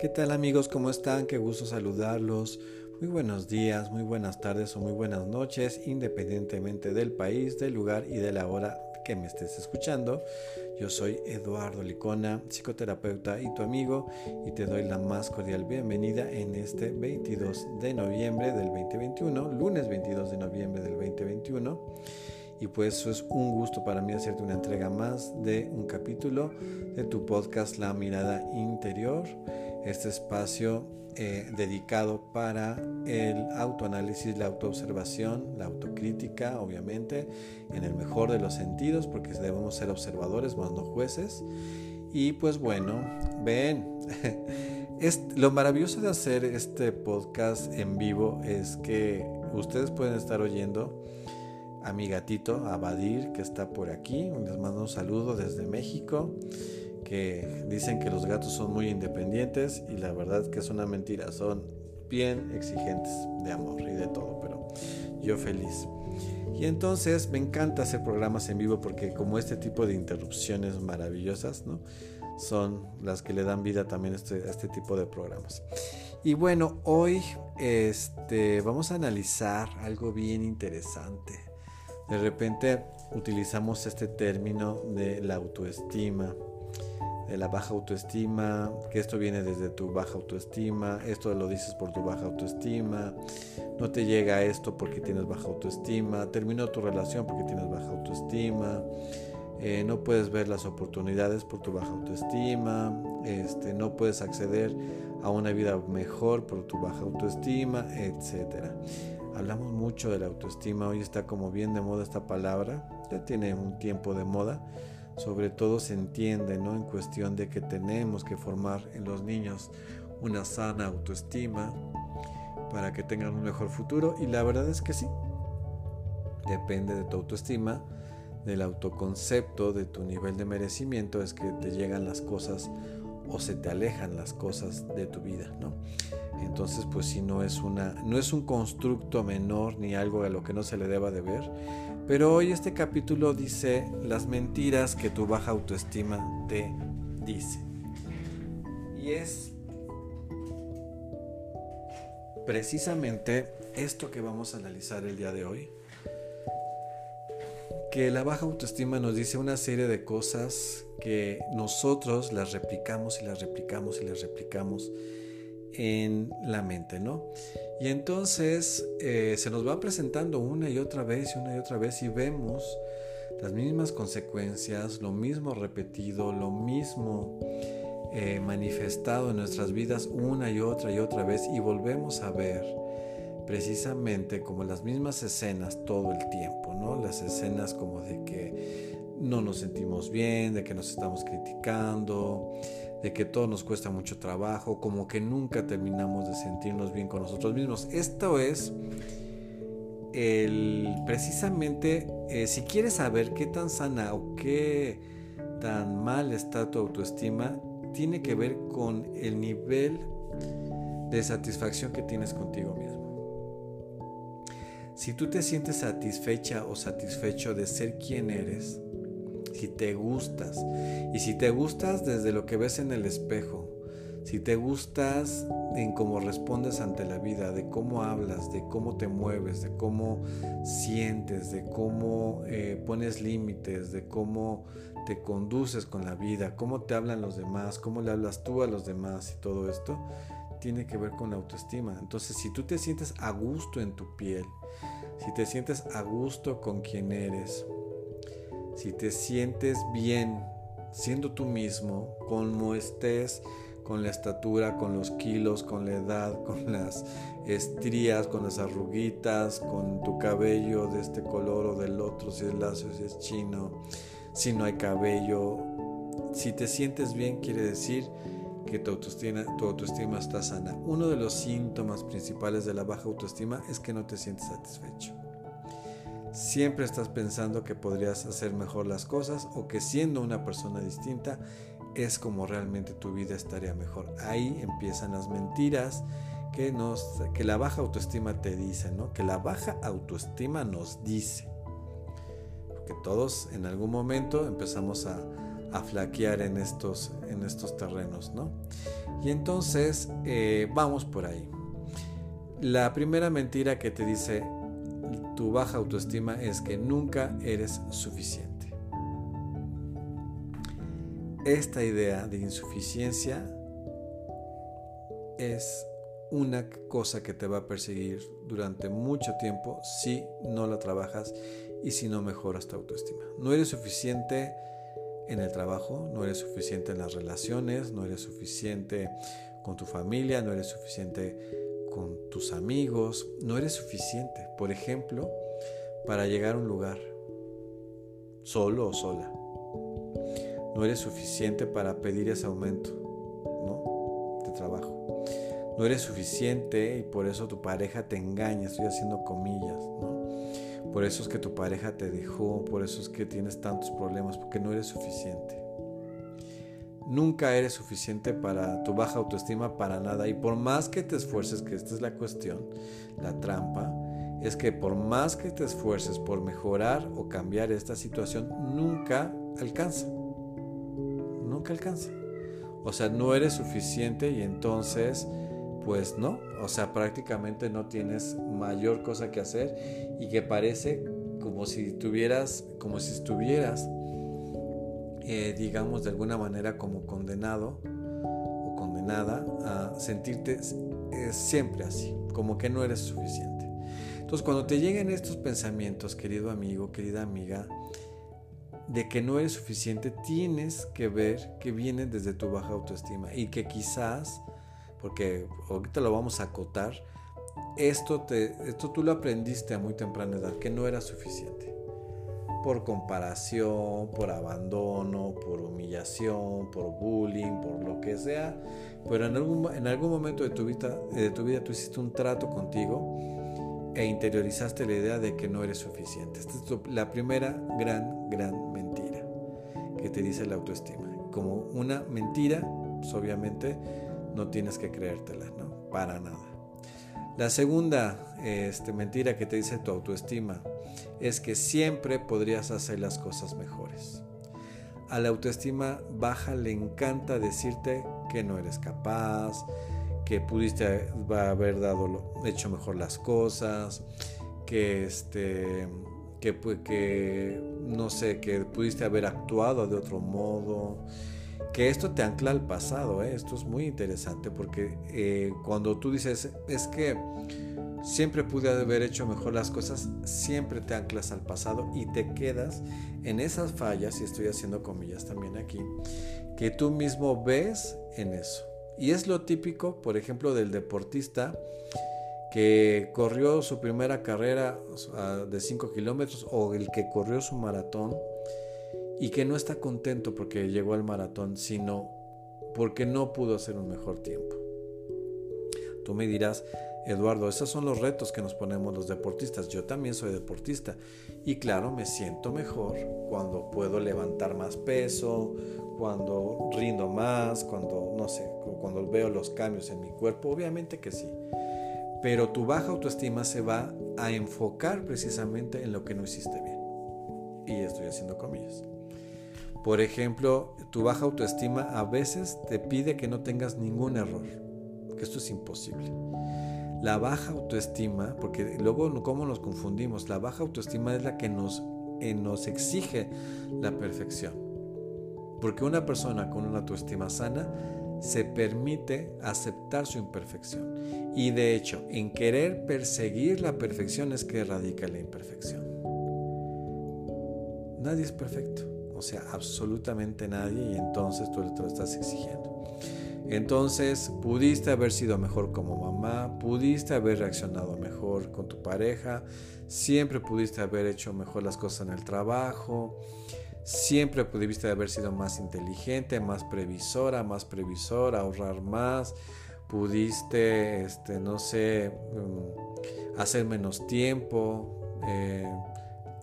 ¿Qué tal amigos? ¿Cómo están? Qué gusto saludarlos. Muy buenos días, muy buenas tardes o muy buenas noches, independientemente del país, del lugar y de la hora que me estés escuchando. Yo soy Eduardo Licona, psicoterapeuta y tu amigo, y te doy la más cordial bienvenida en este 22 de noviembre del 2021, lunes 22 de noviembre del 2021. Y pues es un gusto para mí hacerte una entrega más de un capítulo de tu podcast La Mirada Interior este espacio eh, dedicado para el autoanálisis, la autoobservación, la autocrítica, obviamente, en el mejor de los sentidos, porque debemos ser observadores más no jueces. Y pues bueno, ven, es, lo maravilloso de hacer este podcast en vivo es que ustedes pueden estar oyendo a mi gatito, a Badir, que está por aquí. Les mando un saludo desde México que dicen que los gatos son muy independientes y la verdad que es una mentira, son bien exigentes de amor y de todo, pero yo feliz. Y entonces me encanta hacer programas en vivo porque como este tipo de interrupciones maravillosas, ¿no? Son las que le dan vida también a este, este tipo de programas. Y bueno, hoy este, vamos a analizar algo bien interesante. De repente utilizamos este término de la autoestima la baja autoestima, que esto viene desde tu baja autoestima, esto lo dices por tu baja autoestima, no te llega esto porque tienes baja autoestima, terminó tu relación porque tienes baja autoestima, eh, no puedes ver las oportunidades por tu baja autoestima, este, no puedes acceder a una vida mejor por tu baja autoestima, etc. Hablamos mucho de la autoestima, hoy está como bien de moda esta palabra, ya tiene un tiempo de moda sobre todo se entiende ¿no? en cuestión de que tenemos que formar en los niños una sana autoestima para que tengan un mejor futuro y la verdad es que sí, depende de tu autoestima, del autoconcepto, de tu nivel de merecimiento, es que te llegan las cosas o se te alejan las cosas de tu vida, ¿no? Entonces, pues si no es una no es un constructo menor ni algo a lo que no se le deba de ver, pero hoy este capítulo dice las mentiras que tu baja autoestima te dice. Y es precisamente esto que vamos a analizar el día de hoy. Que la baja autoestima nos dice una serie de cosas que nosotros las replicamos y las replicamos y las replicamos en la mente, ¿no? Y entonces eh, se nos va presentando una y otra vez una y otra vez y vemos las mismas consecuencias, lo mismo repetido, lo mismo eh, manifestado en nuestras vidas una y otra y otra vez y volvemos a ver precisamente como las mismas escenas todo el tiempo, ¿no? Las escenas como de que no nos sentimos bien, de que nos estamos criticando, de que todo nos cuesta mucho trabajo, como que nunca terminamos de sentirnos bien con nosotros mismos. Esto es el precisamente eh, si quieres saber qué tan sana o qué tan mal está tu autoestima, tiene que ver con el nivel de satisfacción que tienes contigo mismo. Si tú te sientes satisfecha o satisfecho de ser quien eres, si te gustas. Y si te gustas desde lo que ves en el espejo, si te gustas en cómo respondes ante la vida, de cómo hablas, de cómo te mueves, de cómo sientes, de cómo eh, pones límites, de cómo te conduces con la vida, cómo te hablan los demás, cómo le hablas tú a los demás y todo esto, tiene que ver con la autoestima. Entonces, si tú te sientes a gusto en tu piel, si te sientes a gusto con quien eres, si te sientes bien siendo tú mismo, como estés, con la estatura, con los kilos, con la edad, con las estrías, con las arruguitas, con tu cabello de este color o del otro, si es lacio, si es chino, si no hay cabello. Si te sientes bien, quiere decir que tu autoestima, tu autoestima está sana. Uno de los síntomas principales de la baja autoestima es que no te sientes satisfecho. Siempre estás pensando que podrías hacer mejor las cosas o que siendo una persona distinta es como realmente tu vida estaría mejor. Ahí empiezan las mentiras que, nos, que la baja autoestima te dice, ¿no? Que la baja autoestima nos dice. Porque todos en algún momento empezamos a, a flaquear en estos, en estos terrenos, ¿no? Y entonces eh, vamos por ahí. La primera mentira que te dice tu baja autoestima es que nunca eres suficiente. Esta idea de insuficiencia es una cosa que te va a perseguir durante mucho tiempo si no la trabajas y si no mejoras tu autoestima. No eres suficiente en el trabajo, no eres suficiente en las relaciones, no eres suficiente con tu familia, no eres suficiente con tus amigos, no eres suficiente, por ejemplo, para llegar a un lugar, solo o sola. No eres suficiente para pedir ese aumento ¿no? de trabajo. No eres suficiente y por eso tu pareja te engaña, estoy haciendo comillas. ¿no? Por eso es que tu pareja te dejó, por eso es que tienes tantos problemas, porque no eres suficiente. Nunca eres suficiente para tu baja autoestima para nada. Y por más que te esfuerces, que esta es la cuestión, la trampa, es que por más que te esfuerces por mejorar o cambiar esta situación, nunca alcanza. Nunca alcanza. O sea, no eres suficiente y entonces, pues no. O sea, prácticamente no tienes mayor cosa que hacer y que parece como si tuvieras, como si estuvieras eh, digamos, de alguna manera como condenado o condenada a sentirte eh, siempre así, como que no eres suficiente. Entonces, cuando te lleguen estos pensamientos, querido amigo, querida amiga, de que no eres suficiente, tienes que ver que vienen desde tu baja autoestima y que quizás, porque ahorita lo vamos a acotar, esto, te, esto tú lo aprendiste a muy temprana edad, que no era suficiente por comparación, por abandono, por humillación, por bullying, por lo que sea. Pero en algún, en algún momento de tu, vida, de tu vida tú hiciste un trato contigo e interiorizaste la idea de que no eres suficiente. Esta es la primera gran, gran mentira que te dice la autoestima. Como una mentira, pues obviamente no tienes que creértela, ¿no? Para nada. La segunda este, mentira que te dice tu autoestima es que siempre podrías hacer las cosas mejores. A la autoestima baja le encanta decirte que no eres capaz, que pudiste haber dado, hecho mejor las cosas, que este que, que no sé, que pudiste haber actuado de otro modo, que esto te ancla al pasado, ¿eh? esto es muy interesante porque eh, cuando tú dices es que siempre pude haber hecho mejor las cosas, siempre te anclas al pasado y te quedas en esas fallas, y estoy haciendo comillas también aquí, que tú mismo ves en eso. Y es lo típico, por ejemplo, del deportista que corrió su primera carrera de 5 kilómetros o el que corrió su maratón y que no está contento porque llegó al maratón, sino porque no pudo hacer un mejor tiempo. Tú me dirás, Eduardo, esos son los retos que nos ponemos los deportistas. Yo también soy deportista y claro, me siento mejor cuando puedo levantar más peso, cuando rindo más, cuando, no sé, cuando veo los cambios en mi cuerpo. Obviamente que sí. Pero tu baja autoestima se va a enfocar precisamente en lo que no hiciste bien. Y estoy haciendo comillas. Por ejemplo, tu baja autoestima a veces te pide que no tengas ningún error, que esto es imposible. La baja autoestima, porque luego cómo nos confundimos, la baja autoestima es la que nos, eh, nos exige la perfección. Porque una persona con una autoestima sana se permite aceptar su imperfección. Y de hecho, en querer perseguir la perfección es que radica la imperfección. Nadie es perfecto, o sea, absolutamente nadie, y entonces tú te lo estás exigiendo. Entonces, pudiste haber sido mejor como mamá, pudiste haber reaccionado mejor con tu pareja, siempre pudiste haber hecho mejor las cosas en el trabajo, siempre pudiste haber sido más inteligente, más previsora, más previsora, ahorrar más, pudiste, este, no sé, mm, hacer menos tiempo. Eh,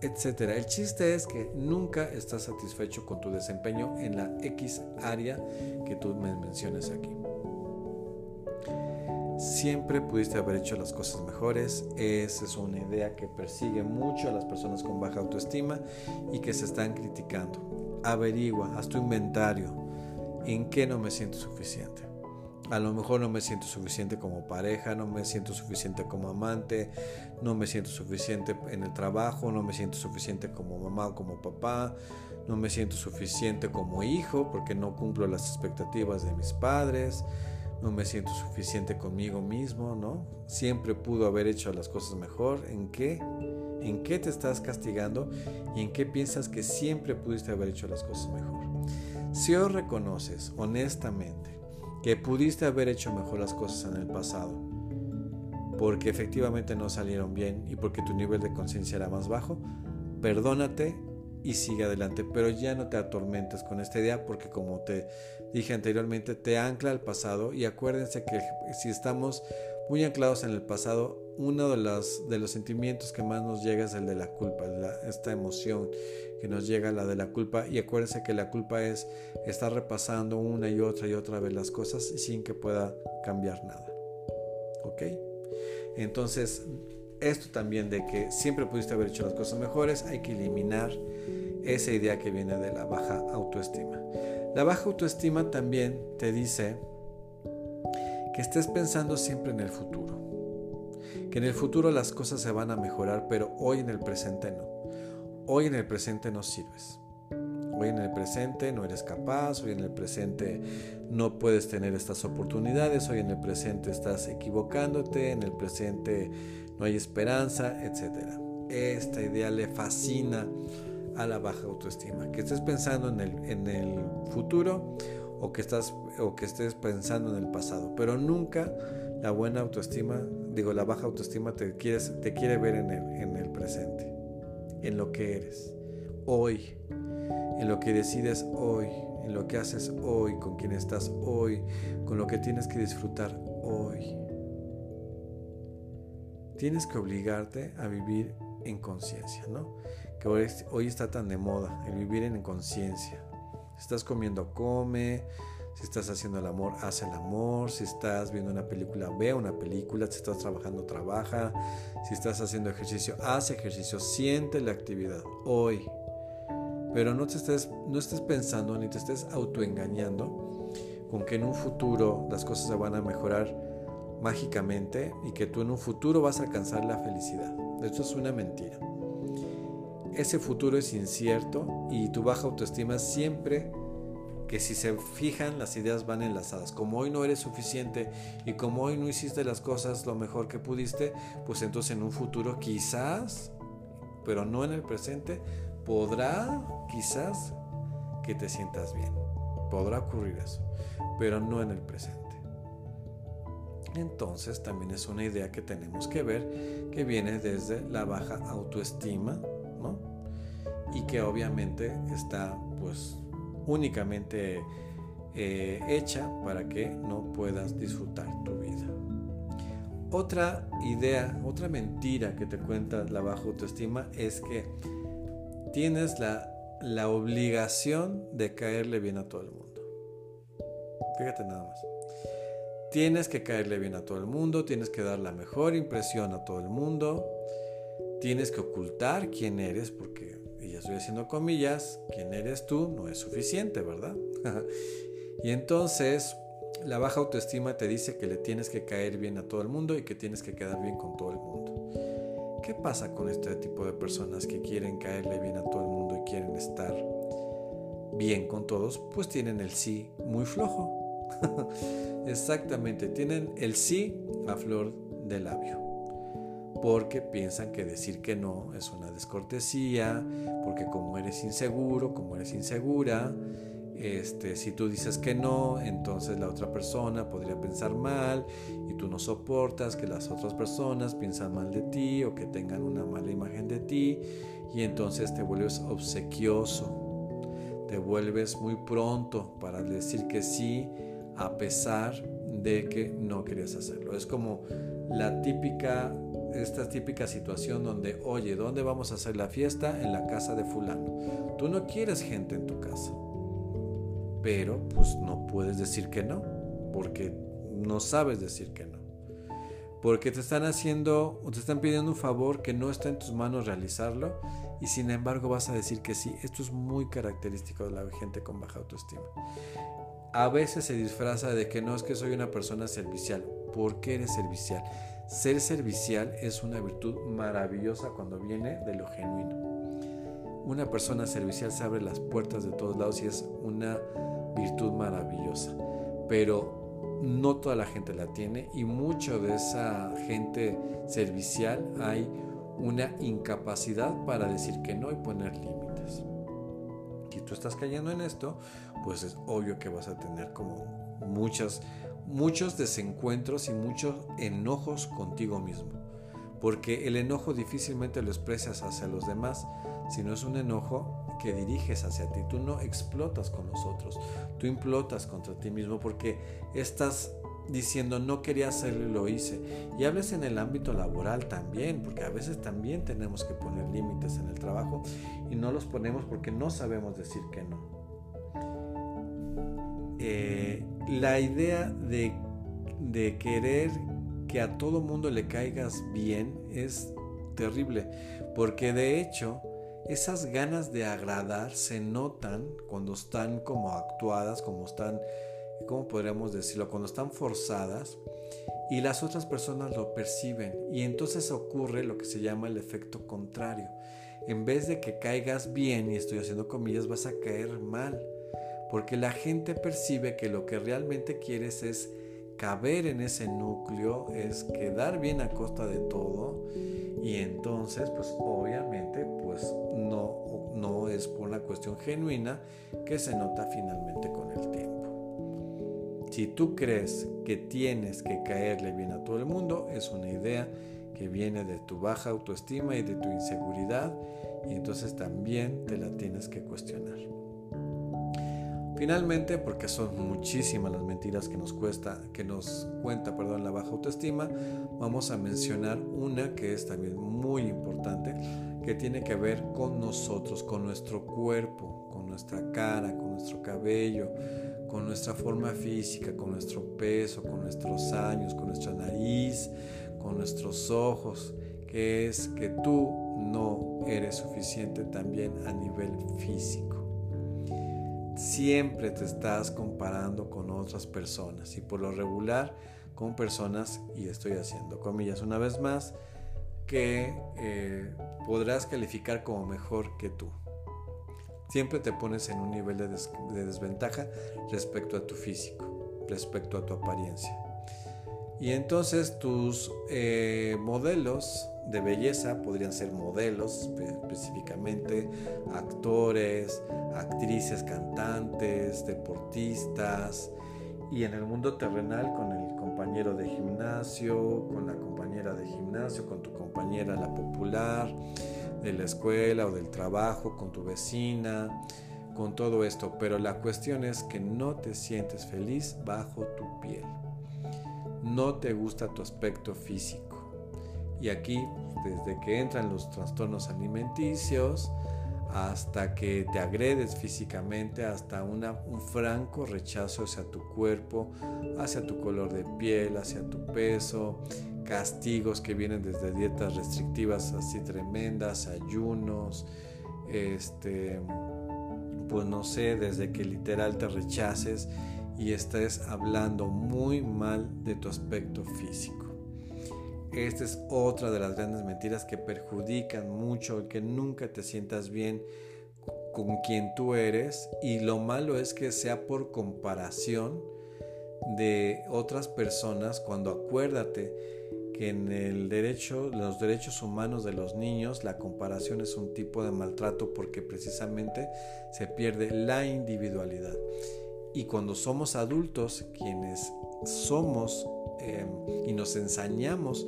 etcétera. El chiste es que nunca estás satisfecho con tu desempeño en la X área que tú me menciones aquí. Siempre pudiste haber hecho las cosas mejores. Esa es una idea que persigue mucho a las personas con baja autoestima y que se están criticando. Averigua, haz tu inventario. ¿En qué no me siento suficiente? A lo mejor no me siento suficiente como pareja, no me siento suficiente como amante, no me siento suficiente en el trabajo, no me siento suficiente como mamá o como papá, no me siento suficiente como hijo porque no cumplo las expectativas de mis padres, no me siento suficiente conmigo mismo, ¿no? Siempre pudo haber hecho las cosas mejor. ¿En qué? ¿En qué te estás castigando? ¿Y en qué piensas que siempre pudiste haber hecho las cosas mejor? Si hoy reconoces honestamente que pudiste haber hecho mejor las cosas en el pasado, porque efectivamente no salieron bien y porque tu nivel de conciencia era más bajo, perdónate y sigue adelante, pero ya no te atormentes con esta idea porque como te dije anteriormente, te ancla al pasado y acuérdense que si estamos muy anclados en el pasado, uno de los, de los sentimientos que más nos llega es el de la culpa, esta emoción que nos llega, la de la culpa. Y acuérdense que la culpa es estar repasando una y otra y otra vez las cosas sin que pueda cambiar nada. ¿Ok? Entonces, esto también de que siempre pudiste haber hecho las cosas mejores, hay que eliminar esa idea que viene de la baja autoestima. La baja autoestima también te dice que estés pensando siempre en el futuro. Que en el futuro las cosas se van a mejorar, pero hoy en el presente no. Hoy en el presente no sirves. Hoy en el presente no eres capaz, hoy en el presente no puedes tener estas oportunidades, hoy en el presente estás equivocándote, en el presente no hay esperanza, etc. Esta idea le fascina a la baja autoestima. Que estés pensando en el, en el futuro o que, estás, o que estés pensando en el pasado, pero nunca la buena autoestima, digo, la baja autoestima te, quieres, te quiere ver en el, en el presente, en lo que eres, hoy, en lo que decides hoy, en lo que haces hoy, con quien estás hoy, con lo que tienes que disfrutar hoy. Tienes que obligarte a vivir en conciencia, ¿no? Que hoy, hoy está tan de moda, el vivir en conciencia si estás comiendo, come. Si estás haciendo el amor, haz el amor. Si estás viendo una película, ve una película. Si estás trabajando, trabaja. Si estás haciendo ejercicio, haz ejercicio. Siente la actividad hoy. Pero no te estés, no estés pensando ni te estés autoengañando con que en un futuro las cosas se van a mejorar mágicamente y que tú en un futuro vas a alcanzar la felicidad. Esto es una mentira ese futuro es incierto y tu baja autoestima siempre que si se fijan las ideas van enlazadas. Como hoy no eres suficiente y como hoy no hiciste las cosas lo mejor que pudiste, pues entonces en un futuro quizás, pero no en el presente, podrá quizás que te sientas bien. Podrá ocurrir eso, pero no en el presente. Entonces también es una idea que tenemos que ver que viene desde la baja autoestima y que obviamente está pues únicamente eh, hecha para que no puedas disfrutar tu vida. Otra idea, otra mentira que te cuenta la baja autoestima es que tienes la, la obligación de caerle bien a todo el mundo. Fíjate nada más. Tienes que caerle bien a todo el mundo, tienes que dar la mejor impresión a todo el mundo, tienes que ocultar quién eres porque y ya estoy haciendo comillas, quién eres tú no es suficiente, ¿verdad? y entonces la baja autoestima te dice que le tienes que caer bien a todo el mundo y que tienes que quedar bien con todo el mundo. ¿Qué pasa con este tipo de personas que quieren caerle bien a todo el mundo y quieren estar bien con todos? Pues tienen el sí muy flojo. Exactamente, tienen el sí a flor de labio porque piensan que decir que no es una descortesía, porque como eres inseguro, como eres insegura, este, si tú dices que no, entonces la otra persona podría pensar mal y tú no soportas que las otras personas piensan mal de ti o que tengan una mala imagen de ti y entonces te vuelves obsequioso, te vuelves muy pronto para decir que sí a pesar de que no querías hacerlo. Es como la típica esta típica situación donde, oye, ¿dónde vamos a hacer la fiesta? En la casa de fulano. Tú no quieres gente en tu casa, pero pues no puedes decir que no, porque no sabes decir que no. Porque te están haciendo te están pidiendo un favor que no está en tus manos realizarlo y sin embargo vas a decir que sí. Esto es muy característico de la gente con baja autoestima. a veces se disfraza de que no es que soy una persona servicial. ¿Por qué eres servicial? Ser servicial es una virtud maravillosa cuando viene de lo genuino. Una persona servicial se abre las puertas de todos lados y es una virtud maravillosa. Pero no toda la gente la tiene y mucho de esa gente servicial hay una incapacidad para decir que no y poner límites. Si tú estás cayendo en esto, pues es obvio que vas a tener como muchas, muchos desencuentros y muchos enojos contigo mismo. Porque el enojo difícilmente lo expresas hacia los demás, sino es un enojo que diriges hacia ti. Tú no explotas con los otros, tú implotas contra ti mismo porque estás diciendo no quería hacerlo y lo hice. Y hables en el ámbito laboral también, porque a veces también tenemos que poner límites en el trabajo y no los ponemos porque no sabemos decir que no. Eh, la idea de, de querer que a todo mundo le caigas bien es terrible, porque de hecho esas ganas de agradar se notan cuando están como actuadas, como están, ¿cómo podríamos decirlo? Cuando están forzadas y las otras personas lo perciben y entonces ocurre lo que se llama el efecto contrario. En vez de que caigas bien, y estoy haciendo comillas, vas a caer mal porque la gente percibe que lo que realmente quieres es caber en ese núcleo, es quedar bien a costa de todo y entonces pues obviamente pues no, no es por una cuestión genuina que se nota finalmente con el tiempo. Si tú crees que tienes que caerle bien a todo el mundo, es una idea que viene de tu baja autoestima y de tu inseguridad y entonces también te la tienes que cuestionar. Finalmente, porque son muchísimas las mentiras que nos cuesta, que nos cuenta, perdón, la baja autoestima, vamos a mencionar una que es también muy importante, que tiene que ver con nosotros, con nuestro cuerpo, con nuestra cara, con nuestro cabello, con nuestra forma física, con nuestro peso, con nuestros años, con nuestra nariz, con nuestros ojos, que es que tú no eres suficiente también a nivel físico siempre te estás comparando con otras personas y por lo regular con personas, y estoy haciendo comillas una vez más, que eh, podrás calificar como mejor que tú. Siempre te pones en un nivel de, desventaja respecto a tu físico, respecto a tu apariencia. Y entonces tus eh, modelos de belleza podrían ser modelos específicamente, actores, actrices, cantantes, deportistas y en el mundo terrenal con el compañero de gimnasio, con la compañera de gimnasio, con tu compañera la popular de la escuela o del trabajo, con tu vecina, con todo esto. Pero la cuestión es que no te sientes feliz bajo tu piel. No te gusta tu aspecto físico y aquí, desde que entran los trastornos alimenticios, hasta que te agredes físicamente, hasta una, un franco rechazo hacia tu cuerpo, hacia tu color de piel, hacia tu peso, castigos que vienen desde dietas restrictivas así tremendas, ayunos, este, pues no sé, desde que literal te rechaces y estés hablando muy mal de tu aspecto físico. Esta es otra de las grandes mentiras que perjudican mucho el que nunca te sientas bien con quien tú eres y lo malo es que sea por comparación de otras personas cuando acuérdate que en el derecho, los derechos humanos de los niños la comparación es un tipo de maltrato porque precisamente se pierde la individualidad. Y cuando somos adultos, quienes somos em, y nos ensañamos,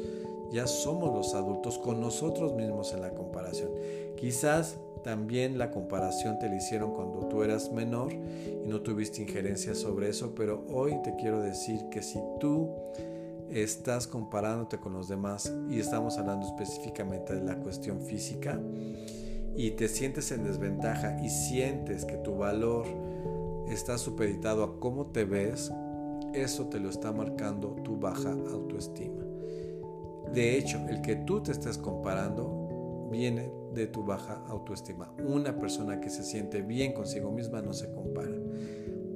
ya somos los adultos con nosotros mismos en la comparación. Quizás también la comparación te la hicieron cuando tú eras menor y no tuviste injerencia sobre eso, pero hoy te quiero decir que si tú estás comparándote con los demás y estamos hablando específicamente de la cuestión física y te sientes en desventaja y sientes que tu valor está supeditado a cómo te ves, eso te lo está marcando tu baja autoestima. De hecho, el que tú te estés comparando viene de tu baja autoestima. Una persona que se siente bien consigo misma no se compara.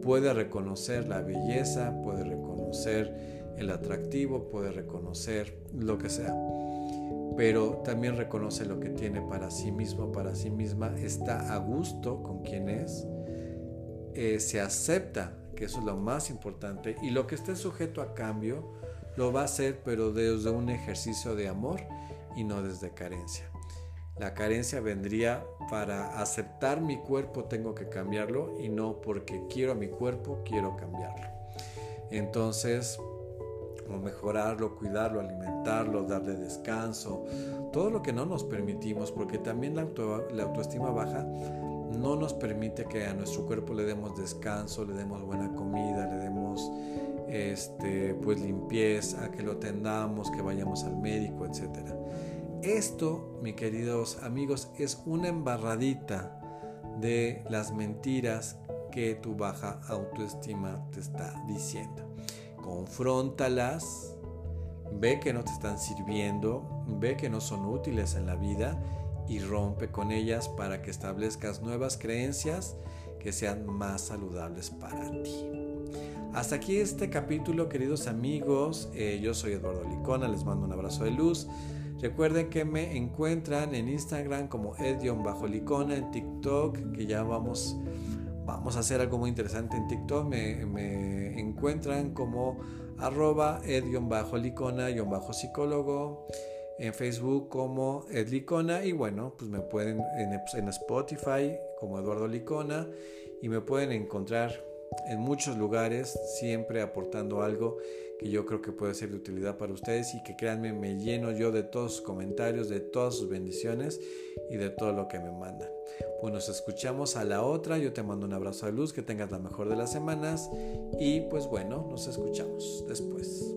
puede reconocer la belleza, puede reconocer el atractivo, puede reconocer lo que sea, pero también reconoce lo que tiene para sí mismo, para sí misma, está a gusto con quien es, eh, se acepta, que eso es lo más importante, y lo que esté sujeto a cambio, lo va a hacer, pero desde un ejercicio de amor y no desde carencia. La carencia vendría para aceptar mi cuerpo tengo que cambiarlo y no porque quiero mi cuerpo quiero cambiarlo. Entonces, o mejorarlo, cuidarlo, alimentarlo, darle descanso, todo lo que no nos permitimos, porque también la, autoestima baja no nos permite que a nuestro cuerpo le demos descanso, le demos buena comida, le demos este, pues limpieza, que lo atendamos, que vayamos al médico, etcétera. Esto, mis queridos amigos, es una embarradita de las mentiras que tu baja autoestima te está diciendo. Confróntalas, ve que no te están sirviendo, ve que no son útiles en la vida y rompe con ellas para que establezcas nuevas creencias que sean más saludables para ti. Hasta aquí este capítulo, queridos amigos. Eh, yo soy Eduardo Licona, les mando un abrazo de luz. Recuerden que me encuentran en Instagram como ed-licona, en TikTok, que ya vamos, vamos a hacer algo muy interesante en TikTok. Me, encuentran como arroba ed-licona-psicólogo en Facebook como Ed Licona y bueno, pues me pueden en, Spotify como Eduardo Licona y me pueden encontrar en muchos lugares, siempre aportando algo que yo creo que puede ser de utilidad para ustedes y que créanme, me lleno yo de todos sus comentarios, de todas sus bendiciones y de todo lo que me mandan. Pues nos escuchamos a la otra, yo te mando un abrazo de luz, que tengas la mejor de las semanas y pues bueno, nos escuchamos después.